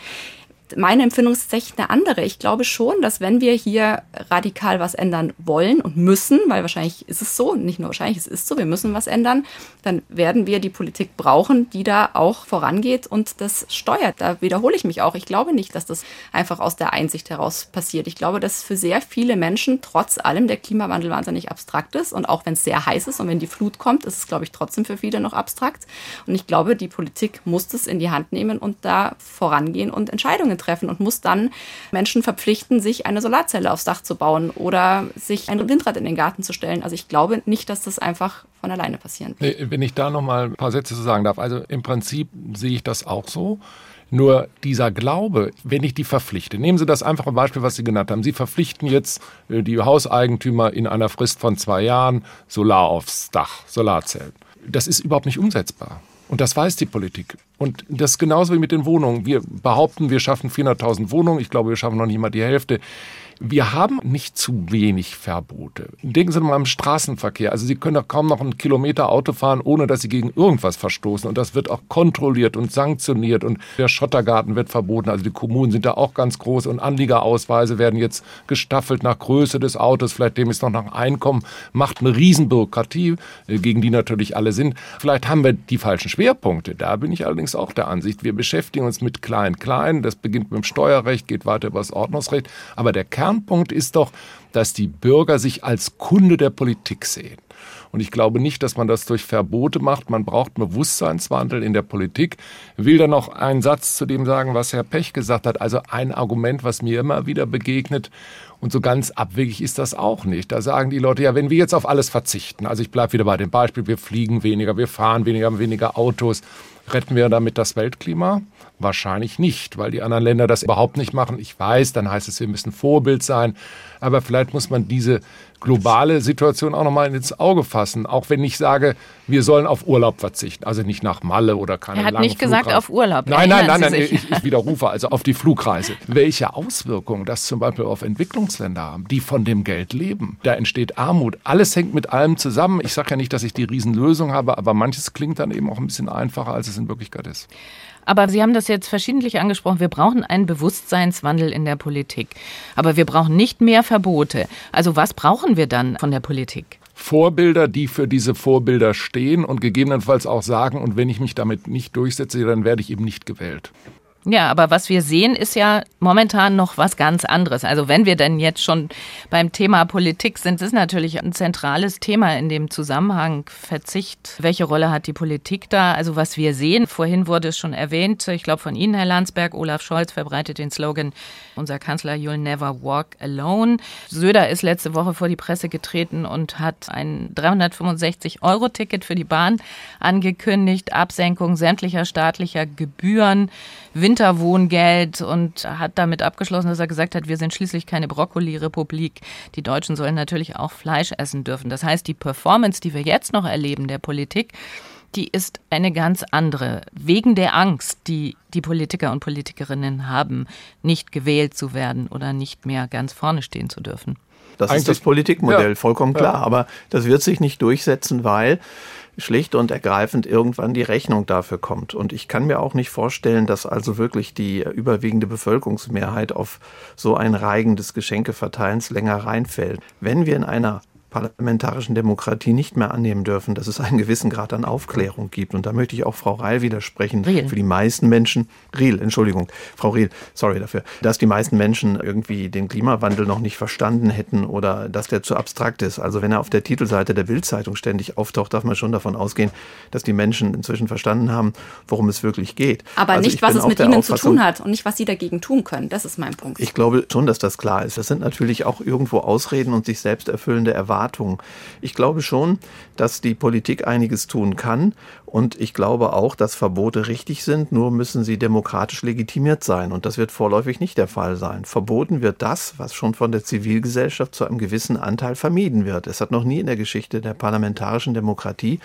meine Empfindung ist tatsächlich eine andere. Ich glaube schon, dass wenn wir hier radikal was ändern wollen und müssen, weil wahrscheinlich ist es so, nicht nur wahrscheinlich, es ist so, wir müssen was ändern, dann werden wir die Politik brauchen, die da auch vorangeht und das steuert. Da wiederhole ich mich auch. Ich glaube nicht, dass das einfach aus der Einsicht heraus passiert. Ich glaube, dass für sehr viele Menschen trotz allem der Klimawandel wahnsinnig abstrakt ist und auch wenn es sehr heiß ist und wenn die Flut kommt, ist es, glaube ich, trotzdem für viele noch abstrakt. Und ich glaube, die Politik muss es in die Hand nehmen und da vorangehen und Entscheidungen Entscheidungen treffen und muss dann Menschen verpflichten, sich eine Solarzelle aufs Dach zu bauen oder sich ein Windrad in den Garten zu stellen. Also ich glaube nicht, dass das einfach von alleine passieren wird. Wenn ich da noch mal ein paar Sätze zu sagen darf. Also im Prinzip sehe ich das auch so. Nur dieser Glaube, wenn ich die verpflichte, nehmen Sie das einfache Beispiel, was Sie genannt haben. Sie verpflichten jetzt äh, die Hauseigentümer in einer Frist von zwei Jahren Solar aufs Dach, Solarzellen. Das ist überhaupt nicht umsetzbar. Und das weiß die Politik. Und das genauso wie mit den Wohnungen. Wir behaupten, wir schaffen 400.000 Wohnungen. Ich glaube, wir schaffen noch nicht mal die Hälfte. Wir haben nicht zu wenig Verbote. Denken Sie mal am Straßenverkehr. Also Sie können doch kaum noch einen Kilometer Auto fahren, ohne dass Sie gegen irgendwas verstoßen. Und das wird auch kontrolliert und sanktioniert. Und der Schottergarten wird verboten. Also die Kommunen sind da auch ganz groß. Und Anliegerausweise werden jetzt gestaffelt nach Größe des Autos, vielleicht dem ist noch nach Einkommen. Macht eine Riesenbürokratie, äh, gegen die natürlich alle sind. Vielleicht haben wir die falschen Schwerpunkte. Da bin ich allerdings auch der Ansicht. Wir beschäftigen uns mit Klein-Klein. Das beginnt mit dem Steuerrecht, geht weiter über das Ordnungsrecht. Aber der Kern Kernpunkt ist doch, dass die Bürger sich als Kunde der Politik sehen. Und ich glaube nicht, dass man das durch Verbote macht. Man braucht Bewusstseinswandel in der Politik. Ich will da noch einen Satz zu dem sagen, was Herr Pech gesagt hat. Also ein Argument, was mir immer wieder begegnet. Und so ganz abwegig ist das auch nicht. Da sagen die Leute, ja, wenn wir jetzt auf alles verzichten, also ich bleibe wieder bei dem Beispiel, wir fliegen weniger, wir fahren weniger, haben weniger Autos, retten wir damit das Weltklima? Wahrscheinlich nicht, weil die anderen Länder das überhaupt nicht machen. Ich weiß, dann heißt es, wir müssen Vorbild sein. Aber vielleicht muss man diese globale Situation auch nochmal ins Auge fassen. Auch wenn ich sage, wir sollen auf Urlaub verzichten. Also nicht nach Malle oder keine Er hat nicht gesagt Flugreise. auf Urlaub. Nein, nein, nein, nein, ich, ich widerrufe also auf die Flugreise. Welche Auswirkungen das zum Beispiel auf Entwicklungsländer haben, die von dem Geld leben. Da entsteht Armut. Alles hängt mit allem zusammen. Ich sage ja nicht, dass ich die Riesenlösung habe, aber manches klingt dann eben auch ein bisschen einfacher, als es in Wirklichkeit ist. Aber Sie haben das jetzt verschiedentlich angesprochen. Wir brauchen einen Bewusstseinswandel in der Politik. Aber wir brauchen nicht mehr Verbote. Also was brauchen wir dann von der Politik? Vorbilder, die für diese Vorbilder stehen und gegebenenfalls auch sagen, und wenn ich mich damit nicht durchsetze, dann werde ich eben nicht gewählt. Ja, aber was wir sehen, ist ja momentan noch was ganz anderes. Also wenn wir denn jetzt schon beim Thema Politik sind, ist natürlich ein zentrales Thema in dem Zusammenhang Verzicht. Welche Rolle hat die Politik da? Also was wir sehen, vorhin wurde es schon erwähnt, ich glaube von Ihnen, Herr Landsberg, Olaf Scholz verbreitet den Slogan, unser Kanzler, You'll never walk alone. Söder ist letzte Woche vor die Presse getreten und hat ein 365-Euro-Ticket für die Bahn angekündigt, Absenkung sämtlicher staatlicher Gebühren. Winterwohngeld und hat damit abgeschlossen, dass er gesagt hat, wir sind schließlich keine Brokkoli-Republik. Die Deutschen sollen natürlich auch Fleisch essen dürfen. Das heißt, die Performance, die wir jetzt noch erleben der Politik, die ist eine ganz andere. Wegen der Angst, die die Politiker und Politikerinnen haben, nicht gewählt zu werden oder nicht mehr ganz vorne stehen zu dürfen. Das Eigentlich, ist das Politikmodell, ja, vollkommen klar. Ja. Aber das wird sich nicht durchsetzen, weil schlicht und ergreifend irgendwann die Rechnung dafür kommt. Und ich kann mir auch nicht vorstellen, dass also wirklich die überwiegende Bevölkerungsmehrheit auf so ein Reigen des Geschenkeverteilens länger reinfällt. Wenn wir in einer parlamentarischen Demokratie nicht mehr annehmen dürfen, dass es einen gewissen Grad an Aufklärung gibt. Und da möchte ich auch Frau Reil widersprechen. Riel. Für die meisten Menschen, Riel, Entschuldigung, Frau Riel, sorry dafür, dass die meisten Menschen irgendwie den Klimawandel noch nicht verstanden hätten oder dass der zu abstrakt ist. Also wenn er auf der Titelseite der Bildzeitung ständig auftaucht, darf man schon davon ausgehen, dass die Menschen inzwischen verstanden haben, worum es wirklich geht. Aber also nicht, was es mit ihnen zu tun hat und nicht, was sie dagegen tun können. Das ist mein Punkt. Ich glaube schon, dass das klar ist. Das sind natürlich auch irgendwo Ausreden und sich selbst erfüllende Erwartungen Erwartungen. Ich glaube schon, dass die Politik einiges tun kann. Und ich glaube auch, dass Verbote richtig sind, nur müssen sie demokratisch legitimiert sein. Und das wird vorläufig nicht der Fall sein. Verboten wird das, was schon von der Zivilgesellschaft zu einem gewissen Anteil vermieden wird. Es hat noch nie in der Geschichte der parlamentarischen Demokratie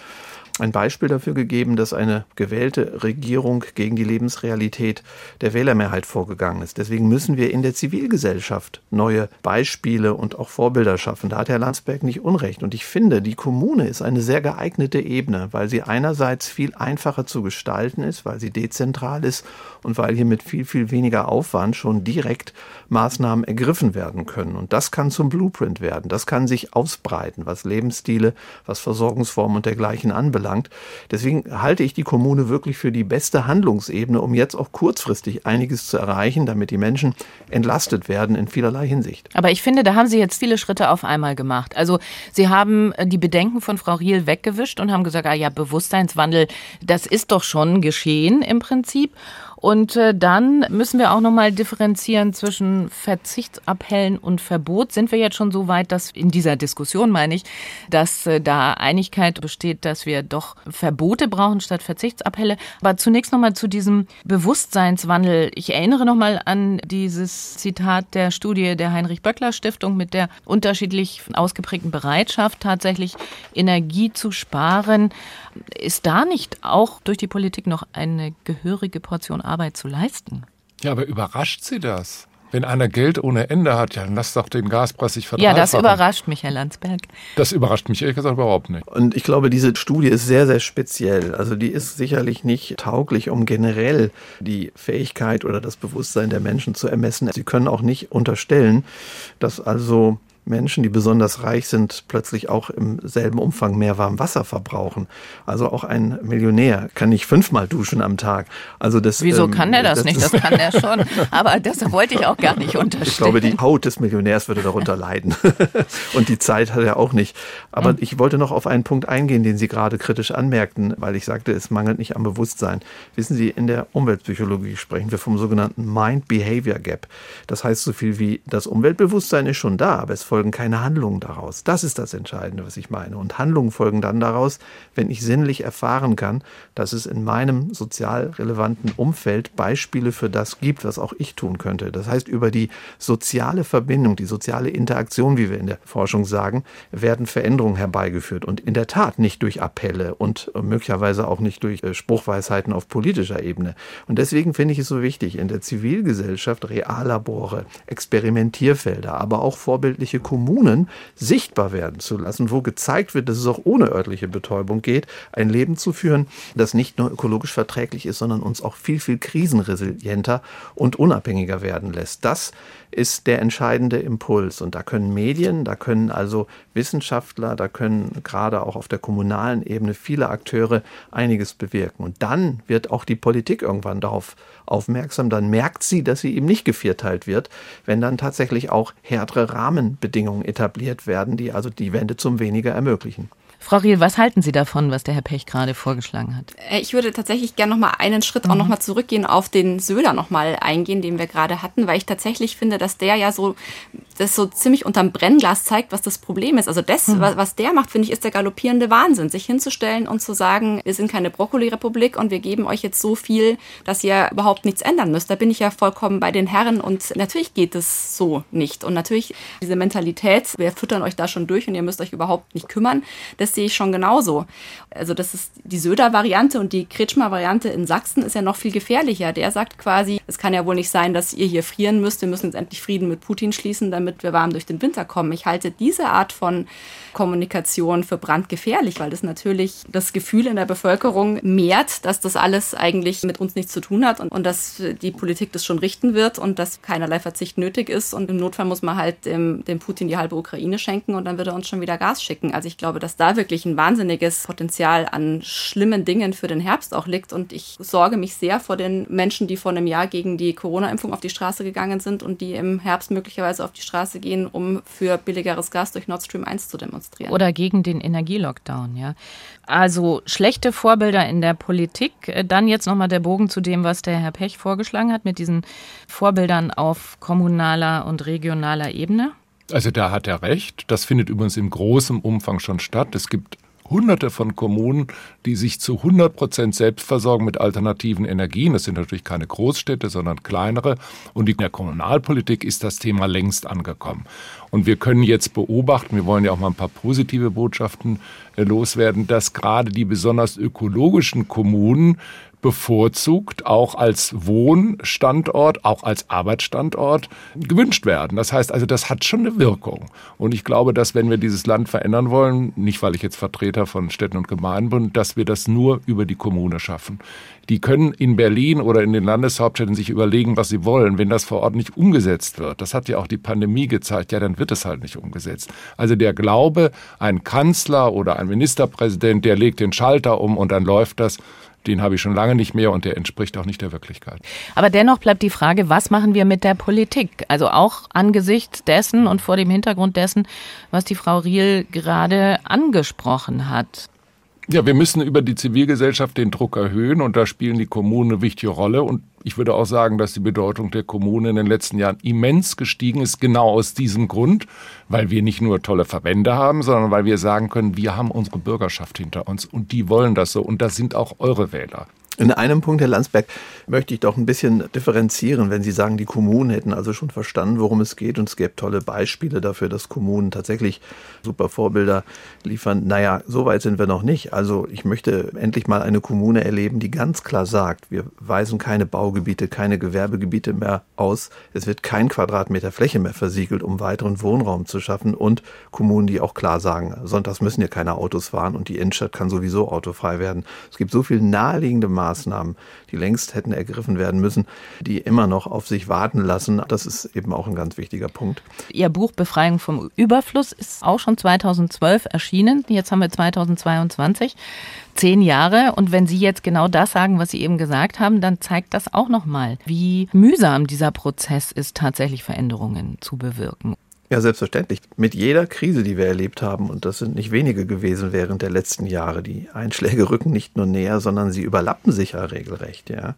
ein Beispiel dafür gegeben, dass eine gewählte Regierung gegen die Lebensrealität der Wählermehrheit vorgegangen ist. Deswegen müssen wir in der Zivilgesellschaft neue Beispiele und auch Vorbilder schaffen. Da hat Herr Landsberg nicht Unrecht. Und ich finde, die Kommune ist eine sehr geeignete Ebene, weil sie einerseits viel einfacher zu gestalten ist, weil sie dezentral ist und weil hier mit viel, viel weniger Aufwand schon direkt Maßnahmen ergriffen werden können. Und das kann zum Blueprint werden. Das kann sich ausbreiten, was Lebensstile, was Versorgungsformen und dergleichen anbelangt. Deswegen halte ich die Kommune wirklich für die beste Handlungsebene, um jetzt auch kurzfristig einiges zu erreichen, damit die Menschen entlastet werden in vielerlei Hinsicht. Aber ich finde, da haben Sie jetzt viele Schritte auf einmal gemacht. Also Sie haben äh, die Bedenken von Frau Riel weggewischt und haben gesagt, ah ja, Bewusstseinswandel, das ist doch schon geschehen im Prinzip. Und äh, dann müssen wir auch nochmal differenzieren zwischen Verzichtsappellen und Verbot. Sind wir jetzt schon so weit, dass in dieser Diskussion meine ich, dass äh, da Einigkeit besteht, dass wir doch Verbote brauchen statt Verzichtsappelle. Aber zunächst nochmal zu diesem Bewusstseinswandel. Ich erinnere nochmal an dieses Zitat der Studie der Heinrich-Böckler-Stiftung mit der unterschiedlich ausgeprägten Bereitschaft, tatsächlich Energie zu sparen. Ist da nicht auch durch die Politik noch eine gehörige Portion Arbeit zu leisten? Ja, aber überrascht Sie das? Wenn einer Geld ohne Ende hat, ja, dann lass doch den Gaspreis sich verdreifachen. Ja, das überrascht mich, Herr Landsberg. Das überrascht mich ehrlich gesagt überhaupt nicht. Und ich glaube, diese Studie ist sehr, sehr speziell. Also die ist sicherlich nicht tauglich, um generell die Fähigkeit oder das Bewusstsein der Menschen zu ermessen. Sie können auch nicht unterstellen, dass also Menschen, die besonders reich sind, plötzlich auch im selben Umfang mehr warm Wasser verbrauchen. Also auch ein Millionär kann nicht fünfmal duschen am Tag. Also das, Wieso ähm, kann der das, das nicht? Das kann er schon. Aber das wollte ich auch gar nicht unterstellen. Ich glaube, die Haut des Millionärs würde darunter leiden. Und die Zeit hat er auch nicht. Aber mhm. ich wollte noch auf einen Punkt eingehen, den Sie gerade kritisch anmerkten, weil ich sagte, es mangelt nicht am Bewusstsein. Wissen Sie, in der Umweltpsychologie sprechen wir vom sogenannten Mind-Behavior Gap. Das heißt so viel wie, das Umweltbewusstsein ist schon da, aber es folgen keine Handlungen daraus. Das ist das Entscheidende, was ich meine. Und Handlungen folgen dann daraus, wenn ich sinnlich erfahren kann, dass es in meinem sozial relevanten Umfeld Beispiele für das gibt, was auch ich tun könnte. Das heißt, über die soziale Verbindung, die soziale Interaktion, wie wir in der Forschung sagen, werden Veränderungen herbeigeführt. Und in der Tat nicht durch Appelle und möglicherweise auch nicht durch äh, Spruchweisheiten auf politischer Ebene. Und deswegen finde ich es so wichtig, in der Zivilgesellschaft Reallabore, Experimentierfelder, aber auch vorbildliche Kommunen sichtbar werden zu lassen, wo gezeigt wird, dass es auch ohne örtliche Betäubung geht, ein Leben zu führen, das nicht nur ökologisch verträglich ist, sondern uns auch viel, viel krisenresilienter und unabhängiger werden lässt. Das ist der entscheidende Impuls. Und da können Medien, da können also Wissenschaftler, da können gerade auch auf der kommunalen Ebene viele Akteure einiges bewirken. Und dann wird auch die Politik irgendwann darauf aufmerksam. Dann merkt sie, dass sie eben nicht gevierteilt wird, wenn dann tatsächlich auch härtere Rahmenbedingungen etabliert werden, die also die Wende zum Weniger ermöglichen. Frau Riel, was halten Sie davon, was der Herr Pech gerade vorgeschlagen hat? Äh, ich würde tatsächlich gerne noch mal einen Schritt mhm. auch noch mal zurückgehen, auf den Söder noch mal eingehen, den wir gerade hatten, weil ich tatsächlich finde, dass der ja so das so ziemlich unterm Brennglas zeigt, was das Problem ist. Also das, mhm. was der macht, finde ich, ist der galoppierende Wahnsinn, sich hinzustellen und zu sagen, wir sind keine Brokkoli-Republik und wir geben euch jetzt so viel, dass ihr überhaupt nichts ändern müsst. Da bin ich ja vollkommen bei den Herren und natürlich geht es so nicht. Und natürlich diese Mentalität, wir füttern euch da schon durch und ihr müsst euch überhaupt nicht kümmern, das sehe ich schon genauso. Also das ist die Söder-Variante und die Kretschmer-Variante in Sachsen ist ja noch viel gefährlicher. Der sagt quasi, es kann ja wohl nicht sein, dass ihr hier frieren müsst, wir müssen jetzt endlich Frieden mit Putin schließen, damit wir warm durch den Winter kommen. Ich halte diese Art von Kommunikation für brandgefährlich, weil das natürlich das Gefühl in der Bevölkerung mehrt, dass das alles eigentlich mit uns nichts zu tun hat und, und dass die Politik das schon richten wird und dass keinerlei Verzicht nötig ist. Und im Notfall muss man halt dem, dem Putin die halbe Ukraine schenken und dann wird er uns schon wieder Gas schicken. Also ich glaube, dass da wirklich ein wahnsinniges Potenzial an schlimmen Dingen für den Herbst auch liegt. Und ich sorge mich sehr vor den Menschen, die vor einem Jahr gegen die Corona-Impfung auf die Straße gegangen sind und die im Herbst möglicherweise auf die Straße gehen, um für billigeres Gas durch Nord Stream 1 zu demonstrieren demonstrieren. Oder gegen den Energielockdown, ja. Also schlechte Vorbilder in der Politik. Äh, dann jetzt nochmal der Bogen zu dem, was der Herr Pech vorgeschlagen hat, mit diesen Vorbildern auf kommunaler und regionaler Ebene. Also da hat er recht. Das findet übrigens im großen Umfang schon statt. Es gibt hunderte von Kommunen, die sich zu 100 Prozent selbst versorgen mit alternativen Energien. Das sind natürlich keine Großstädte, sondern kleinere. Und in der Kommunalpolitik ist das Thema längst angekommen. Und wir können jetzt beobachten, wir wollen ja auch mal ein paar positive Botschaften äh, loswerden, dass gerade die besonders ökologischen Kommunen bevorzugt auch als Wohnstandort, auch als Arbeitsstandort gewünscht werden. Das heißt also, das hat schon eine Wirkung. Und ich glaube, dass wenn wir dieses Land verändern wollen, nicht weil ich jetzt Vertreter von Städten und Gemeinden bin, dass wir das nur über die Kommune schaffen. Die können in Berlin oder in den Landeshauptstädten sich überlegen, was sie wollen. Wenn das vor Ort nicht umgesetzt wird, das hat ja auch die Pandemie gezeigt, ja, dann wird es halt nicht umgesetzt. Also der Glaube, ein Kanzler oder ein Ministerpräsident, der legt den Schalter um und dann läuft das, den habe ich schon lange nicht mehr und der entspricht auch nicht der Wirklichkeit. Aber dennoch bleibt die Frage, was machen wir mit der Politik? Also auch angesichts dessen und vor dem Hintergrund dessen, was die Frau Riel gerade angesprochen hat. Ja, wir müssen über die Zivilgesellschaft den Druck erhöhen und da spielen die Kommunen eine wichtige Rolle. Und ich würde auch sagen, dass die Bedeutung der Kommunen in den letzten Jahren immens gestiegen ist, genau aus diesem Grund, weil wir nicht nur tolle Verbände haben, sondern weil wir sagen können, wir haben unsere Bürgerschaft hinter uns und die wollen das so und das sind auch eure Wähler. In einem Punkt, Herr Landsberg, möchte ich doch ein bisschen differenzieren, wenn Sie sagen, die Kommunen hätten also schon verstanden, worum es geht und es gäbe tolle Beispiele dafür, dass Kommunen tatsächlich super Vorbilder liefern. Naja, so weit sind wir noch nicht. Also ich möchte endlich mal eine Kommune erleben, die ganz klar sagt, wir weisen keine Baugebiete, keine Gewerbegebiete mehr aus. Es wird kein Quadratmeter Fläche mehr versiegelt, um weiteren Wohnraum zu schaffen und Kommunen, die auch klar sagen, sonntags müssen hier keine Autos fahren und die Innenstadt kann sowieso autofrei werden. Es gibt so viele naheliegende Maßnahmen, die längst hätten ergriffen werden müssen, die immer noch auf sich warten lassen. Das ist eben auch ein ganz wichtiger Punkt. Ihr Buch Befreiung vom Überfluss ist auch schon 2012 erschienen. Jetzt haben wir 2022 zehn Jahre. Und wenn Sie jetzt genau das sagen, was Sie eben gesagt haben, dann zeigt das auch nochmal, wie mühsam dieser Prozess ist, tatsächlich Veränderungen zu bewirken. Ja, selbstverständlich. Mit jeder Krise, die wir erlebt haben, und das sind nicht wenige gewesen während der letzten Jahre, die Einschläge rücken nicht nur näher, sondern sie überlappen sich ja regelrecht, ja.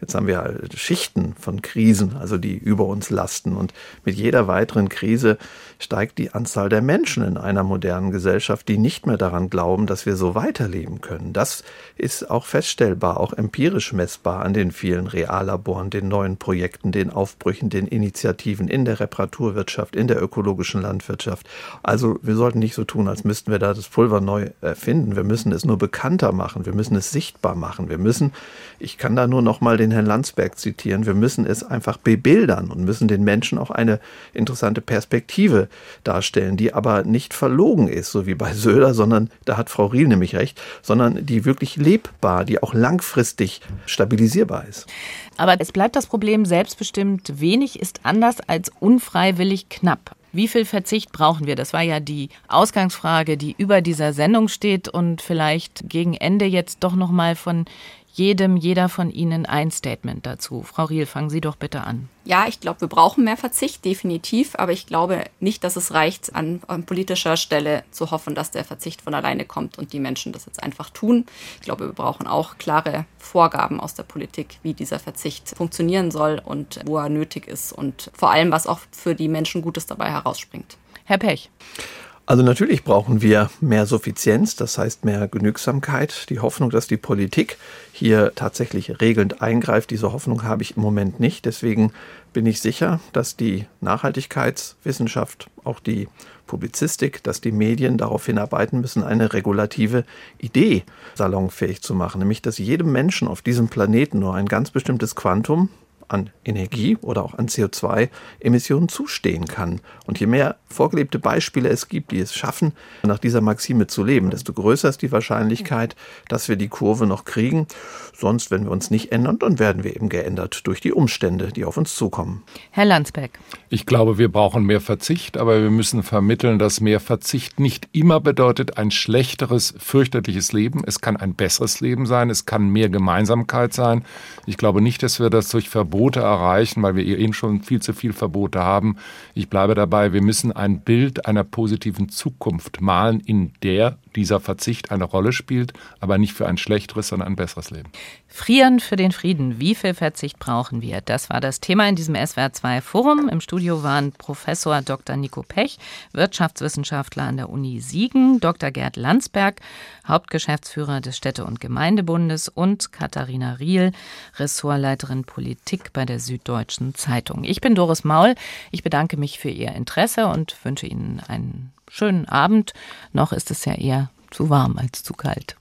Jetzt haben wir halt Schichten von Krisen, also die über uns lasten. Und mit jeder weiteren Krise steigt die Anzahl der Menschen in einer modernen Gesellschaft, die nicht mehr daran glauben, dass wir so weiterleben können. Das ist auch feststellbar, auch empirisch messbar an den vielen Reallaboren, den neuen Projekten, den Aufbrüchen, den Initiativen in der Reparaturwirtschaft, in der ökologischen Landwirtschaft. Also wir sollten nicht so tun, als müssten wir da das Pulver neu erfinden. Wir müssen es nur bekannter machen. Wir müssen es sichtbar machen. Wir müssen, ich kann da nur noch mal den Herrn Landsberg zitieren, wir müssen es einfach bebildern und müssen den Menschen auch eine interessante Perspektive darstellen, die aber nicht verlogen ist, so wie bei Söder, sondern da hat Frau Riel nämlich recht, sondern die wirklich lebbar, die auch langfristig stabilisierbar ist. Aber es bleibt das Problem, selbstbestimmt wenig ist anders als unfreiwillig knapp. Wie viel Verzicht brauchen wir? Das war ja die Ausgangsfrage, die über dieser Sendung steht und vielleicht gegen Ende jetzt doch noch mal von jedem, jeder von Ihnen ein Statement dazu. Frau Riel, fangen Sie doch bitte an. Ja, ich glaube, wir brauchen mehr Verzicht, definitiv. Aber ich glaube nicht, dass es reicht, an, an, politischer Stelle zu hoffen, dass der Verzicht von alleine kommt und die Menschen das jetzt einfach tun. Ich glaube, wir brauchen auch klare Vorgaben aus der Politik, wie dieser Verzicht funktionieren soll und wo er nötig ist und vor allem, was auch für die Menschen Gutes dabei herausspringt. Herr Pech. Also natürlich brauchen wir mehr Suffizienz, das heißt mehr Genügsamkeit. Die Hoffnung, dass die Politik hier tatsächlich regelnd eingreift, diese Hoffnung habe ich im Moment nicht. Deswegen bin ich sicher, dass die Nachhaltigkeitswissenschaft, auch die Publizistik, dass die Medien darauf hinarbeiten müssen, eine regulative Idee salonfähig zu machen, nämlich dass jedem Menschen auf diesem Planeten nur ein ganz bestimmtes Quantum an Energie oder auch an CO2-Emissionen zustehen kann. Und je mehr vorgelebte Beispiele es gibt, die es schaffen, nach dieser Maxime zu leben, desto größer ist die Wahrscheinlichkeit, dass wir die Kurve noch kriegen. Sonst, wenn wir uns nicht ändern, dann werden wir eben geändert durch die Umstände, die auf uns zukommen. Herr Landsbeck. Ich glaube, wir brauchen mehr Verzicht, aber wir müssen vermitteln, dass mehr Verzicht nicht immer bedeutet ein schlechteres, fürchterliches Leben. Es kann ein besseres Leben sein, es kann mehr Gemeinsamkeit sein. Ich glaube nicht, dass wir das durch Verbote erreichen, weil wir eben schon viel zu viel Verbote haben. Ich bleibe dabei, wir müssen ein Bild einer positiven Zukunft malen, in der dieser Verzicht eine Rolle spielt, aber nicht für ein schlechteres, sondern ein besseres Leben. Frieren für den Frieden. Wie viel Verzicht brauchen wir? Das war das Thema in diesem SWR2 Forum. Im Studio waren Professor Dr. Nico Pech, Wirtschaftswissenschaftler an der Uni Siegen, Dr. Gerd Landsberg, Hauptgeschäftsführer des Städte- und Gemeindebundes und Katharina Riel, Ressortleiterin Politik bei der Süddeutschen Zeitung. Ich bin Doris Maul. Ich bedanke mich für Ihr Interesse und wünsche Ihnen einen schönen Abend. Noch ist es ja eher zu warm als zu kalt.